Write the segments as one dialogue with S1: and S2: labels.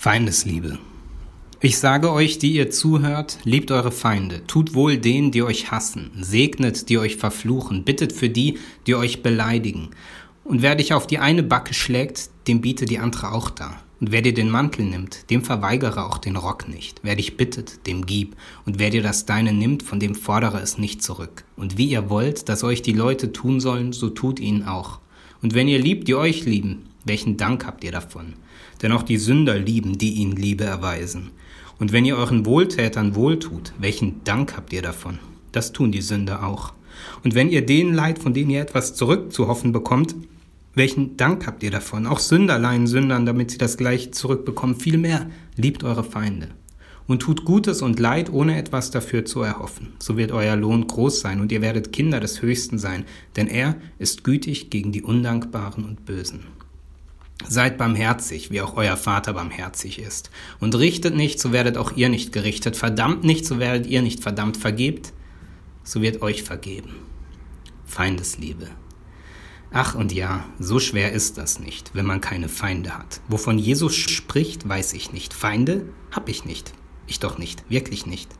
S1: Feindesliebe. Ich sage euch, die ihr zuhört, liebt eure Feinde, tut wohl denen, die euch hassen, segnet, die euch verfluchen, bittet für die, die euch beleidigen. Und wer dich auf die eine Backe schlägt, dem biete die andere auch da. Und wer dir den Mantel nimmt, dem verweigere auch den Rock nicht. Wer dich bittet, dem gib. Und wer dir das Deine nimmt, von dem fordere es nicht zurück. Und wie ihr wollt, dass euch die Leute tun sollen, so tut ihnen auch. Und wenn ihr liebt, die euch lieben, welchen Dank habt ihr davon? Denn auch die Sünder lieben, die ihnen Liebe erweisen. Und wenn ihr euren Wohltätern wohltut, welchen Dank habt ihr davon? Das tun die Sünder auch. Und wenn ihr denen leid, von denen ihr etwas zurückzuhoffen bekommt, welchen Dank habt ihr davon? Auch Sünder leihen Sündern, damit sie das gleiche zurückbekommen. Vielmehr liebt eure Feinde und tut Gutes und Leid, ohne etwas dafür zu erhoffen. So wird euer Lohn groß sein und ihr werdet Kinder des Höchsten sein, denn er ist gütig gegen die Undankbaren und Bösen. Seid barmherzig, wie auch euer Vater barmherzig ist. Und richtet nicht, so werdet auch ihr nicht gerichtet. Verdammt nicht, so werdet ihr nicht verdammt. Vergebt, so wird euch vergeben. Feindesliebe. Ach und ja, so schwer ist das nicht, wenn man keine Feinde hat. Wovon Jesus spricht, weiß ich nicht. Feinde hab ich nicht. Ich doch nicht, wirklich nicht.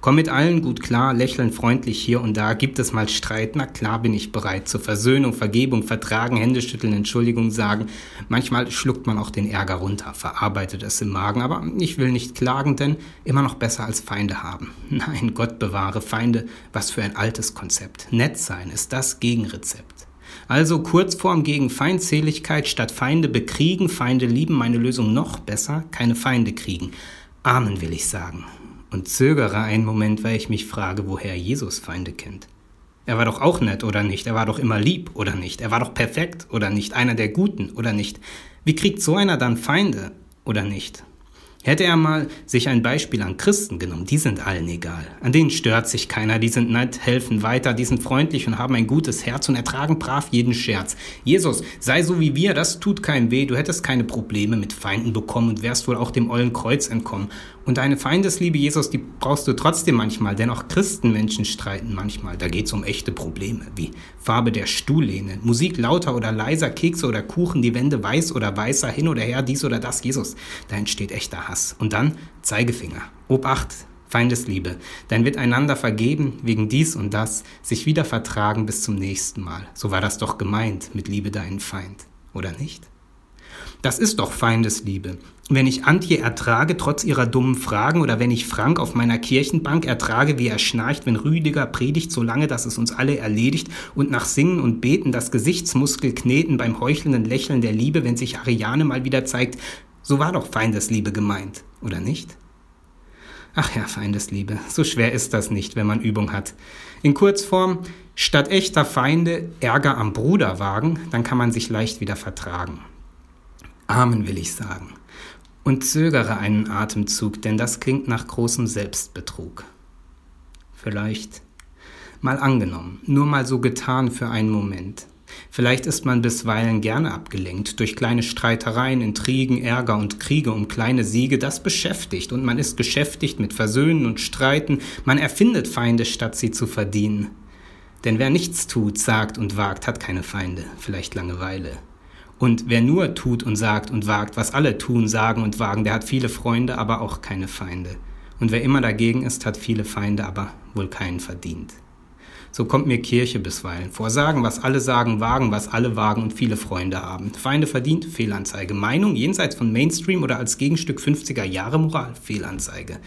S1: Komm mit allen gut klar, lächeln freundlich hier und da. Gibt es mal Streit? Na klar bin ich bereit zur Versöhnung, Vergebung, Vertragen, Händeschütteln, Entschuldigung sagen. Manchmal schluckt man auch den Ärger runter, verarbeitet es im Magen, aber ich will nicht klagen, denn immer noch besser als Feinde haben. Nein, Gott bewahre Feinde, was für ein altes Konzept. Nett sein ist das Gegenrezept. Also Kurzform gegen Feindseligkeit statt Feinde bekriegen, Feinde lieben, meine Lösung noch besser, keine Feinde kriegen. Amen will ich sagen und zögere einen Moment, weil ich mich frage, woher Jesus Feinde kennt. Er war doch auch nett, oder nicht? Er war doch immer lieb, oder nicht? Er war doch perfekt, oder nicht? Einer der Guten, oder nicht? Wie kriegt so einer dann Feinde, oder nicht? Hätte er mal sich ein Beispiel an Christen genommen, die sind allen egal. An denen stört sich keiner, die sind nett, helfen weiter, die sind freundlich und haben ein gutes Herz und ertragen brav jeden Scherz. Jesus, sei so wie wir, das tut keinem weh, du hättest keine Probleme mit Feinden bekommen und wärst wohl auch dem ollen Kreuz entkommen. Und deine Feindesliebe, Jesus, die brauchst du trotzdem manchmal, denn auch Christenmenschen streiten manchmal. Da geht's um echte Probleme, wie Farbe der Stuhllehne, Musik lauter oder leiser, Kekse oder Kuchen, die Wände weiß oder weißer, hin oder her, dies oder das, Jesus. Da entsteht echter Hass. Und dann Zeigefinger. Obacht, Feindesliebe. Dann wird einander vergeben wegen dies und das, sich wieder vertragen bis zum nächsten Mal. So war das doch gemeint mit Liebe deinen Feind, oder nicht? Das ist doch Feindesliebe. Wenn ich Antje ertrage, trotz ihrer dummen Fragen, oder wenn ich Frank auf meiner Kirchenbank ertrage, wie er schnarcht, wenn Rüdiger predigt so lange, dass es uns alle erledigt, und nach Singen und Beten das Gesichtsmuskel kneten beim heuchelnden Lächeln der Liebe, wenn sich Ariane mal wieder zeigt, so war doch Feindesliebe gemeint, oder nicht? Ach ja, Feindesliebe, so schwer ist das nicht, wenn man Übung hat. In Kurzform, statt echter Feinde Ärger am Bruder wagen, dann kann man sich leicht wieder vertragen. Amen will ich sagen. Und zögere einen Atemzug, denn das klingt nach großem Selbstbetrug. Vielleicht mal angenommen, nur mal so getan für einen Moment. Vielleicht ist man bisweilen gerne abgelenkt durch kleine Streitereien, Intrigen, Ärger und Kriege um kleine Siege. Das beschäftigt und man ist geschäftigt mit Versöhnen und Streiten. Man erfindet Feinde, statt sie zu verdienen. Denn wer nichts tut, sagt und wagt, hat keine Feinde, vielleicht Langeweile. Und wer nur tut und sagt und wagt, was alle tun, sagen und wagen, der hat viele Freunde, aber auch keine Feinde. Und wer immer dagegen ist, hat viele Feinde, aber wohl keinen verdient. So kommt mir Kirche bisweilen vor. Sagen, was alle sagen, wagen, was alle wagen und viele Freunde haben. Feinde verdient, Fehlanzeige. Meinung jenseits von Mainstream oder als Gegenstück 50er Jahre Moral, Fehlanzeige.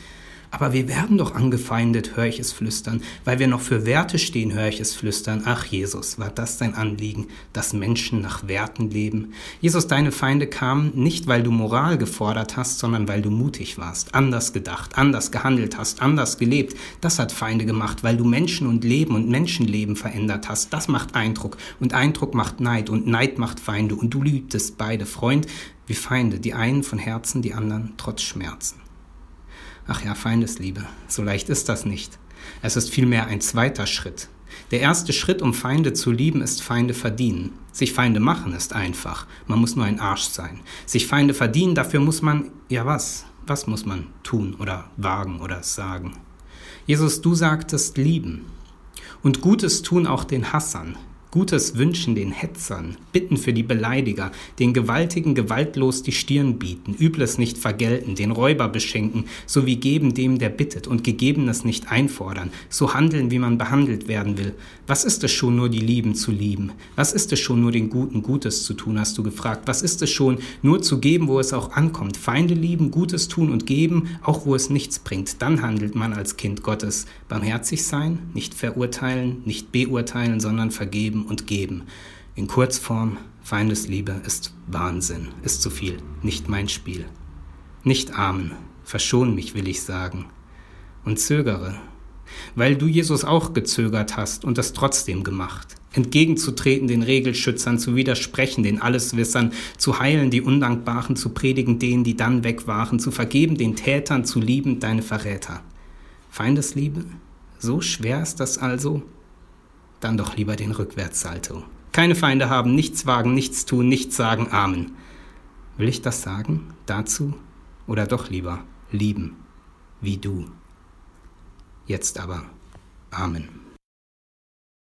S1: Aber wir werden doch angefeindet, höre ich es flüstern. Weil wir noch für Werte stehen, höre ich es flüstern. Ach Jesus, war das dein Anliegen, dass Menschen nach Werten leben? Jesus, deine Feinde kamen nicht, weil du Moral gefordert hast, sondern weil du mutig warst, anders gedacht, anders gehandelt hast, anders gelebt. Das hat Feinde gemacht, weil du Menschen und Leben und Menschenleben verändert hast. Das macht Eindruck und Eindruck macht Neid und Neid macht Feinde und du liebtest beide, Freund wie Feinde, die einen von Herzen, die anderen trotz Schmerzen. Ach ja, Feindesliebe, so leicht ist das nicht. Es ist vielmehr ein zweiter Schritt. Der erste Schritt, um Feinde zu lieben, ist Feinde verdienen. Sich Feinde machen ist einfach. Man muss nur ein Arsch sein. Sich Feinde verdienen, dafür muss man, ja was? Was muss man tun oder wagen oder sagen? Jesus, du sagtest lieben. Und Gutes tun auch den Hassern. Gutes wünschen den Hetzern, bitten für die Beleidiger, den Gewaltigen gewaltlos die Stirn bieten, Übles nicht vergelten, den Räuber beschenken, sowie geben dem, der bittet, und Gegebenes nicht einfordern, so handeln, wie man behandelt werden will. Was ist es schon nur, die Lieben zu lieben? Was ist es schon nur, den Guten Gutes zu tun, hast du gefragt? Was ist es schon, nur zu geben, wo es auch ankommt? Feinde lieben, Gutes tun und geben, auch wo es nichts bringt. Dann handelt man als Kind Gottes. Barmherzig sein, nicht verurteilen, nicht beurteilen, sondern vergeben und geben. In Kurzform, Feindesliebe ist Wahnsinn, ist zu viel, nicht mein Spiel. Nicht amen, verschon mich, will ich sagen. Und zögere, weil du Jesus auch gezögert hast und es trotzdem gemacht. Entgegenzutreten den Regelschützern, zu widersprechen den Alleswissern, zu heilen die Undankbaren, zu predigen denen, die dann weg waren, zu vergeben den Tätern, zu lieben deine Verräter. Feindesliebe? So schwer ist das also? Dann doch lieber den Rückwärtssalto. Keine Feinde haben, nichts wagen, nichts tun, nichts sagen, Amen. Will ich das sagen? Dazu? Oder doch lieber lieben, wie du? Jetzt aber. Amen.